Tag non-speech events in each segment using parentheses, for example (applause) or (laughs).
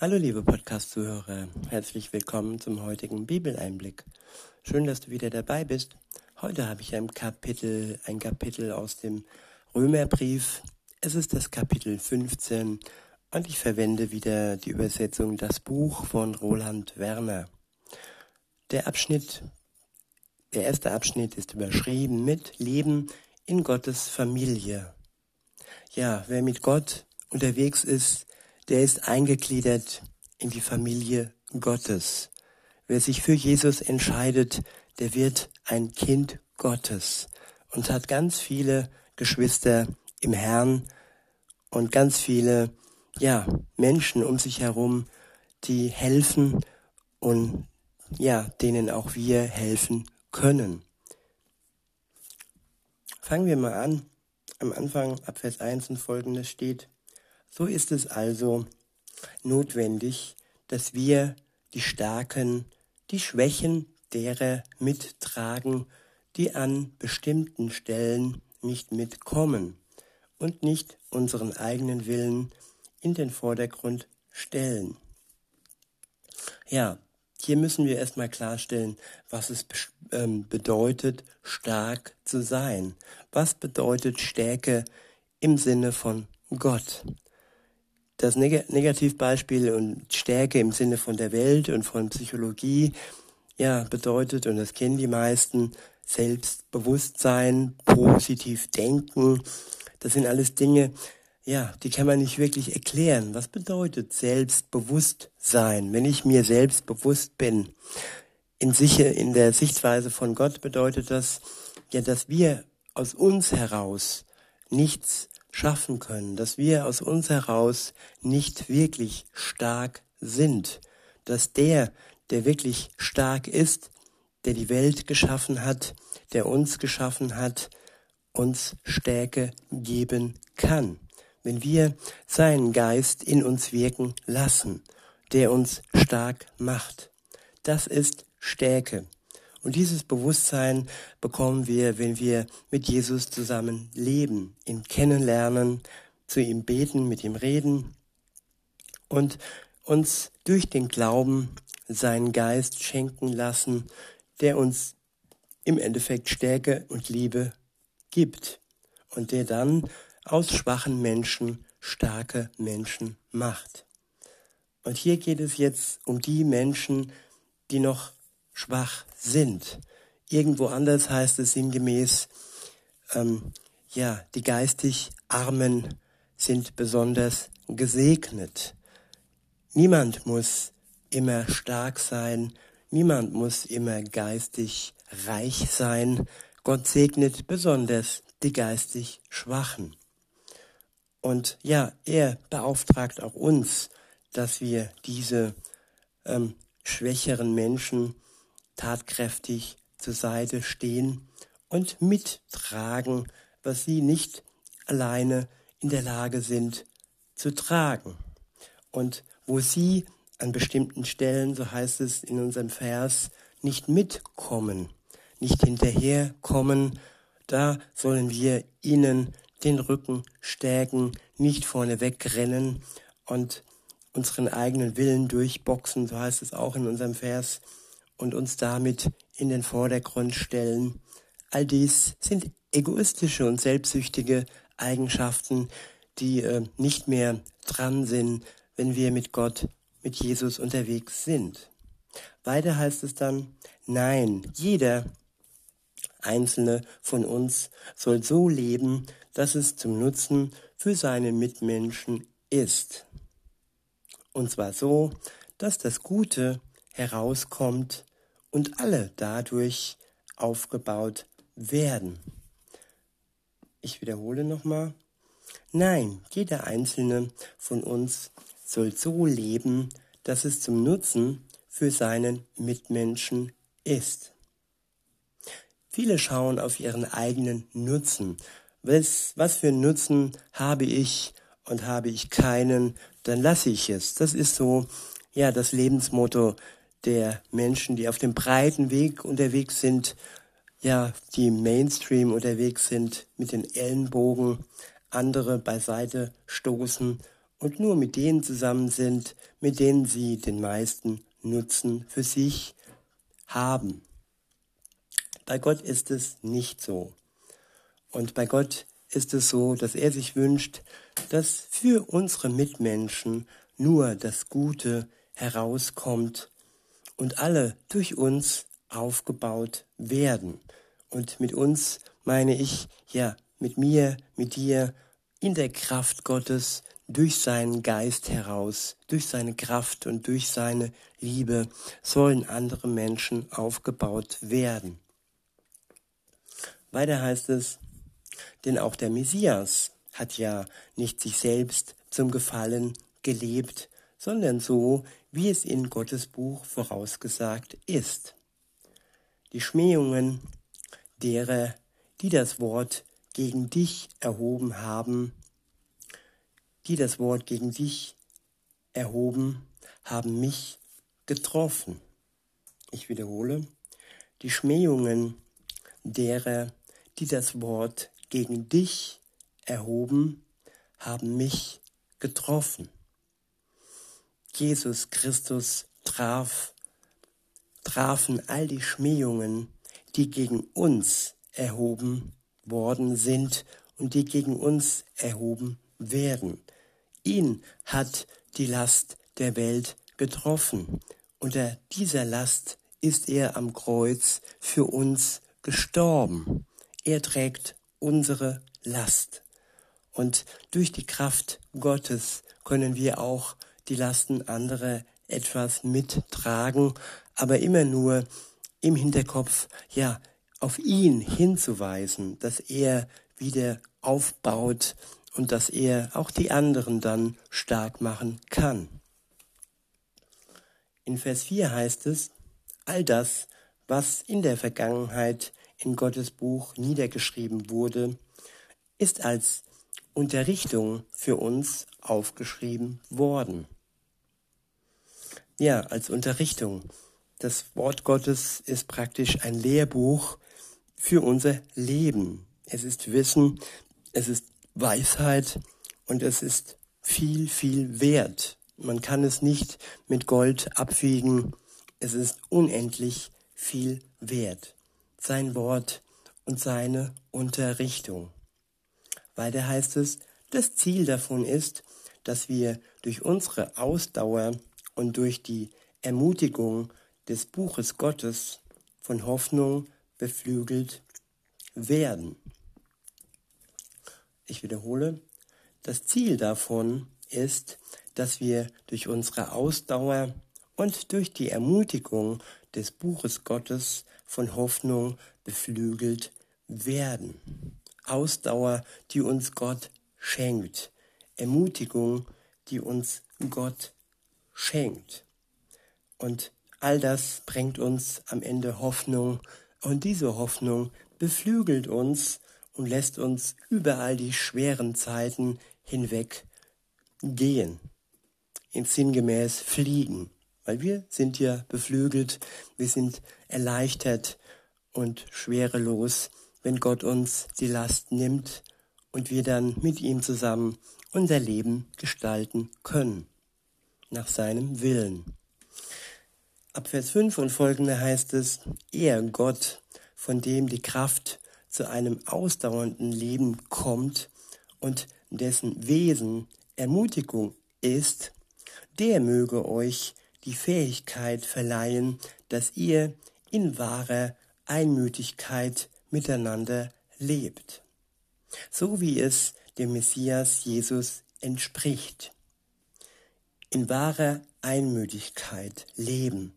Hallo liebe Podcast-Zuhörer, herzlich willkommen zum heutigen Bibeleinblick. Schön, dass du wieder dabei bist. Heute habe ich ein Kapitel, ein Kapitel aus dem Römerbrief. Es ist das Kapitel 15 und ich verwende wieder die Übersetzung Das Buch von Roland Werner. Der Abschnitt, der erste Abschnitt ist überschrieben mit Leben in Gottes Familie. Ja, wer mit Gott unterwegs ist, der ist eingegliedert in die Familie Gottes. Wer sich für Jesus entscheidet, der wird ein Kind Gottes und hat ganz viele Geschwister im Herrn und ganz viele, ja, Menschen um sich herum, die helfen und ja, denen auch wir helfen können. Fangen wir mal an. Am Anfang, ab Vers 1 und folgendes steht, so ist es also notwendig, dass wir die Starken, die Schwächen derer mittragen, die an bestimmten Stellen nicht mitkommen und nicht unseren eigenen Willen in den Vordergrund stellen. Ja, hier müssen wir erstmal klarstellen, was es ähm, bedeutet, stark zu sein. Was bedeutet Stärke im Sinne von Gott? Das Neg Negativbeispiel und Stärke im Sinne von der Welt und von Psychologie, ja, bedeutet, und das kennen die meisten, Selbstbewusstsein, positiv denken. Das sind alles Dinge, ja, die kann man nicht wirklich erklären. Was bedeutet Selbstbewusstsein? Wenn ich mir selbstbewusst bin, in, sich, in der Sichtweise von Gott bedeutet das, ja, dass wir aus uns heraus nichts schaffen können, dass wir aus uns heraus nicht wirklich stark sind, dass der, der wirklich stark ist, der die Welt geschaffen hat, der uns geschaffen hat, uns Stärke geben kann, wenn wir seinen Geist in uns wirken lassen, der uns stark macht. Das ist Stärke. Und dieses Bewusstsein bekommen wir, wenn wir mit Jesus zusammen leben, ihn kennenlernen, zu ihm beten, mit ihm reden und uns durch den Glauben seinen Geist schenken lassen, der uns im Endeffekt Stärke und Liebe gibt und der dann aus schwachen Menschen starke Menschen macht. Und hier geht es jetzt um die Menschen, die noch schwach sind. Irgendwo anders heißt es sinngemäß, ähm, ja, die geistig Armen sind besonders gesegnet. Niemand muss immer stark sein, niemand muss immer geistig reich sein. Gott segnet besonders die geistig Schwachen. Und ja, er beauftragt auch uns, dass wir diese ähm, schwächeren Menschen tatkräftig zur Seite stehen und mittragen, was sie nicht alleine in der Lage sind zu tragen. Und wo sie an bestimmten Stellen, so heißt es in unserem Vers, nicht mitkommen, nicht hinterherkommen, da sollen wir ihnen den Rücken stärken, nicht vorne wegrennen und unseren eigenen Willen durchboxen, so heißt es auch in unserem Vers, und uns damit in den Vordergrund stellen. All dies sind egoistische und selbstsüchtige Eigenschaften, die äh, nicht mehr dran sind, wenn wir mit Gott, mit Jesus unterwegs sind. Weiter heißt es dann, nein, jeder einzelne von uns soll so leben, dass es zum Nutzen für seine Mitmenschen ist. Und zwar so, dass das Gute herauskommt und alle dadurch aufgebaut werden. Ich wiederhole nochmal. Nein, jeder einzelne von uns soll so leben, dass es zum Nutzen für seinen Mitmenschen ist. Viele schauen auf ihren eigenen Nutzen. Was, was für Nutzen habe ich und habe ich keinen, dann lasse ich es. Das ist so, ja, das Lebensmotto der Menschen, die auf dem breiten Weg unterwegs sind, ja, die Mainstream unterwegs sind, mit den Ellenbogen andere beiseite stoßen und nur mit denen zusammen sind, mit denen sie den meisten Nutzen für sich haben. Bei Gott ist es nicht so. Und bei Gott ist es so, dass er sich wünscht, dass für unsere Mitmenschen nur das Gute herauskommt und alle durch uns aufgebaut werden. Und mit uns meine ich, ja, mit mir, mit dir, in der Kraft Gottes, durch seinen Geist heraus, durch seine Kraft und durch seine Liebe sollen andere Menschen aufgebaut werden. Weiter heißt es, denn auch der Messias hat ja nicht sich selbst zum Gefallen gelebt, sondern so, wie es in Gottes Buch vorausgesagt ist. Die Schmähungen derer, die das Wort gegen dich erhoben haben, die das Wort gegen dich erhoben, haben mich getroffen. Ich wiederhole, die Schmähungen derer, die das Wort gegen dich erhoben, haben mich getroffen. Jesus Christus traf, trafen all die Schmähungen, die gegen uns erhoben worden sind und die gegen uns erhoben werden. Ihn hat die Last der Welt getroffen. Unter dieser Last ist er am Kreuz für uns gestorben. Er trägt unsere Last. Und durch die Kraft Gottes können wir auch die Lasten anderer etwas mittragen, aber immer nur im Hinterkopf, ja, auf ihn hinzuweisen, dass er wieder aufbaut und dass er auch die anderen dann stark machen kann. In Vers 4 heißt es, all das, was in der Vergangenheit in Gottes Buch niedergeschrieben wurde, ist als Unterrichtung für uns aufgeschrieben worden. Ja, als Unterrichtung. Das Wort Gottes ist praktisch ein Lehrbuch für unser Leben. Es ist Wissen, es ist Weisheit und es ist viel, viel wert. Man kann es nicht mit Gold abwiegen. Es ist unendlich viel wert. Sein Wort und seine Unterrichtung. Weiter heißt es, das Ziel davon ist, dass wir durch unsere Ausdauer und durch die Ermutigung des Buches Gottes von Hoffnung beflügelt werden. Ich wiederhole, das Ziel davon ist, dass wir durch unsere Ausdauer und durch die Ermutigung des Buches Gottes von Hoffnung beflügelt werden. Ausdauer, die uns Gott schenkt. Ermutigung, die uns Gott schenkt. Und all das bringt uns am Ende Hoffnung. Und diese Hoffnung beflügelt uns und lässt uns überall die schweren Zeiten hinweg gehen, in sinngemäß fliegen, weil wir sind ja beflügelt, wir sind erleichtert und schwerelos, wenn Gott uns die Last nimmt und wir dann mit ihm zusammen unser Leben gestalten können, nach seinem Willen. Ab Vers 5 und folgende heißt es, er Gott, von dem die Kraft zu einem ausdauernden Leben kommt und dessen Wesen Ermutigung ist, der möge euch die Fähigkeit verleihen, dass ihr in wahrer Einmütigkeit miteinander lebt, so wie es dem Messias Jesus entspricht. In wahrer Einmütigkeit leben.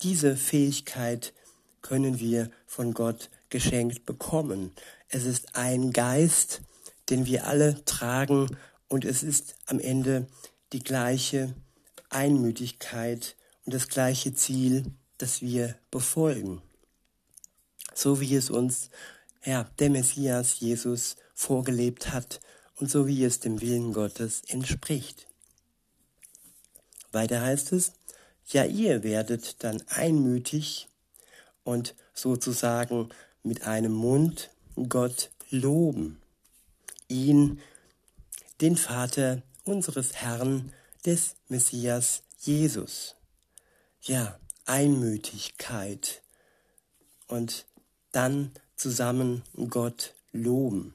Diese Fähigkeit können wir von Gott geschenkt bekommen. Es ist ein Geist, den wir alle tragen und es ist am Ende die gleiche Einmütigkeit und das gleiche Ziel, das wir befolgen. So wie es uns ja, der Messias Jesus vorgelebt hat und so wie es dem Willen Gottes entspricht. Weiter heißt es, ja ihr werdet dann einmütig und sozusagen mit einem Mund Gott loben, ihn, den Vater unseres Herrn, des Messias Jesus. Ja, Einmütigkeit und dann zusammen Gott loben.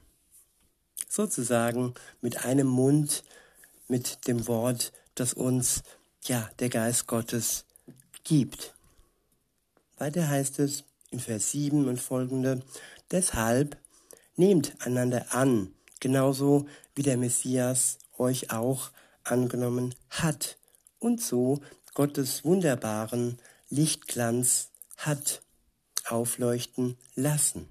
Sozusagen mit einem Mund, mit dem Wort, das uns ja der Geist Gottes gibt. Weiter heißt es in Vers 7 und folgende, deshalb nehmt einander an, genauso wie der Messias euch auch angenommen hat und so Gottes wunderbaren Lichtglanz hat aufleuchten lassen.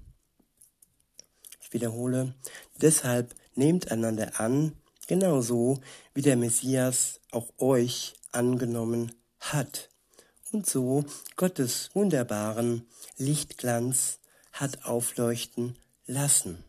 Ich wiederhole, deshalb nehmt einander an, genauso wie der Messias auch euch angenommen hat und so Gottes wunderbaren Lichtglanz hat aufleuchten lassen.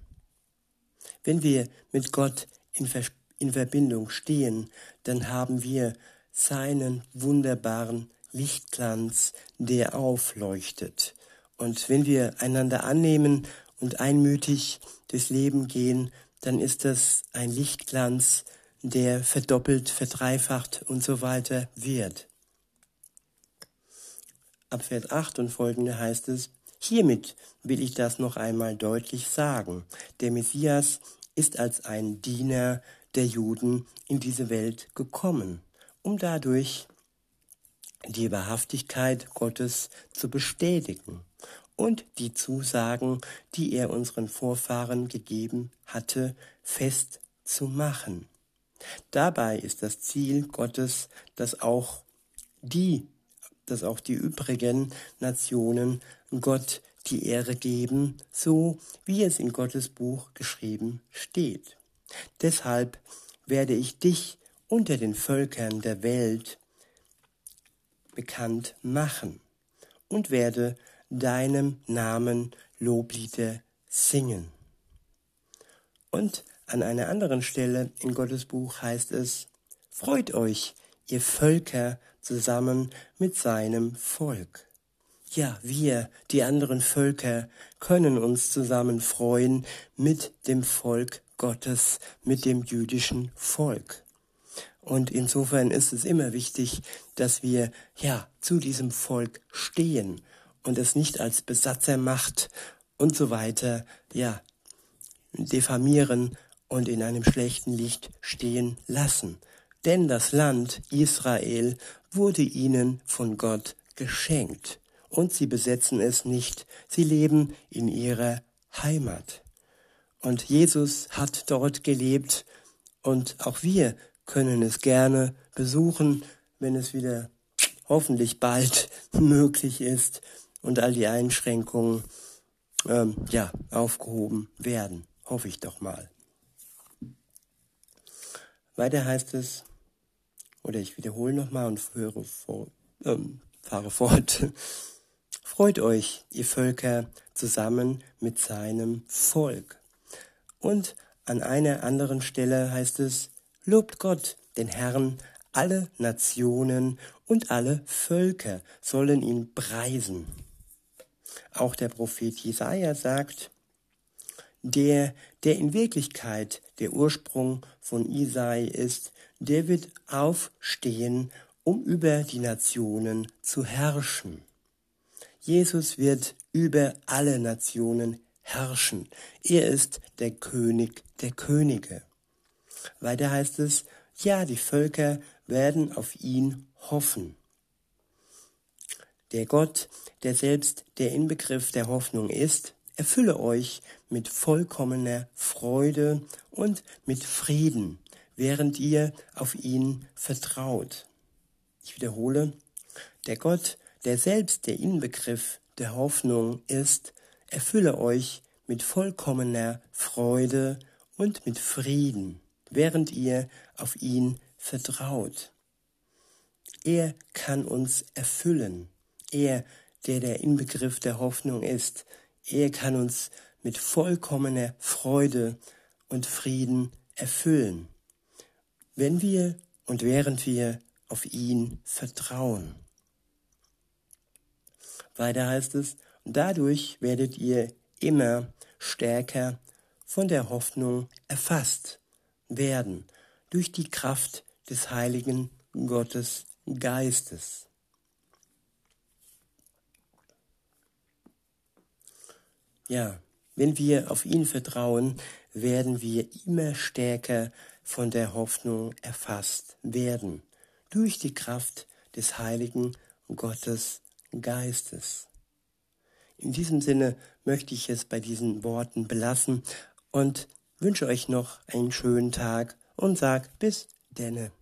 Wenn wir mit Gott in, Ver in Verbindung stehen, dann haben wir seinen wunderbaren Lichtglanz, der aufleuchtet. Und wenn wir einander annehmen und einmütig durchs Leben gehen, dann ist das ein Lichtglanz, der verdoppelt, verdreifacht und so weiter wird. Ab Vers 8 und folgende heißt es, Hiermit will ich das noch einmal deutlich sagen. Der Messias ist als ein Diener der Juden in diese Welt gekommen, um dadurch die Wahrhaftigkeit Gottes zu bestätigen und die Zusagen, die er unseren Vorfahren gegeben hatte, festzumachen. Dabei ist das Ziel Gottes, dass auch die, dass auch die übrigen Nationen Gott die Ehre geben, so wie es in Gottes Buch geschrieben steht. Deshalb werde ich dich unter den Völkern der Welt bekannt machen und werde deinem Namen Loblieder singen. Und an einer anderen Stelle in Gottes Buch heißt es, Freut euch, ihr Völker, zusammen mit seinem Volk. Ja, wir, die anderen Völker, können uns zusammen freuen mit dem Volk Gottes, mit dem jüdischen Volk. Und insofern ist es immer wichtig, dass wir ja zu diesem Volk stehen und es nicht als Besatzermacht und so weiter ja diffamieren und in einem schlechten Licht stehen lassen. Denn das Land Israel wurde ihnen von Gott geschenkt und sie besetzen es nicht. Sie leben in ihrer Heimat. Und Jesus hat dort gelebt und auch wir können es gerne besuchen, wenn es wieder hoffentlich bald (laughs) möglich ist und all die Einschränkungen ähm, ja aufgehoben werden. Hoffe ich doch mal. Weiter heißt es, oder ich wiederhole nochmal und höre vor, ähm, fahre fort. (laughs) Freut euch, ihr Völker, zusammen mit seinem Volk. Und an einer anderen Stelle heißt es, lobt Gott, den Herrn, alle Nationen und alle Völker sollen ihn preisen. Auch der Prophet Jesaja sagt, der, der in Wirklichkeit der Ursprung von Isai ist, der wird aufstehen, um über die Nationen zu herrschen. Jesus wird über alle Nationen herrschen. Er ist der König der Könige. Weiter heißt es, ja, die Völker werden auf ihn hoffen. Der Gott, der selbst der Inbegriff der Hoffnung ist, erfülle euch mit vollkommener Freude und mit Frieden, während ihr auf ihn vertraut. Ich wiederhole, der Gott, der selbst der Inbegriff der Hoffnung ist, erfülle euch mit vollkommener Freude und mit Frieden, während ihr auf ihn vertraut. Er kann uns erfüllen. Er, der der Inbegriff der Hoffnung ist, er kann uns mit vollkommener Freude und Frieden erfüllen, wenn wir und während wir auf ihn vertrauen. Weiter heißt es, dadurch werdet ihr immer stärker von der Hoffnung erfasst werden, durch die Kraft des heiligen Gottes Geistes. Ja, wenn wir auf ihn vertrauen, werden wir immer stärker von der Hoffnung erfasst werden, durch die Kraft des heiligen Gottes Geistes. In diesem Sinne möchte ich es bei diesen Worten belassen und wünsche euch noch einen schönen Tag und sag bis denne.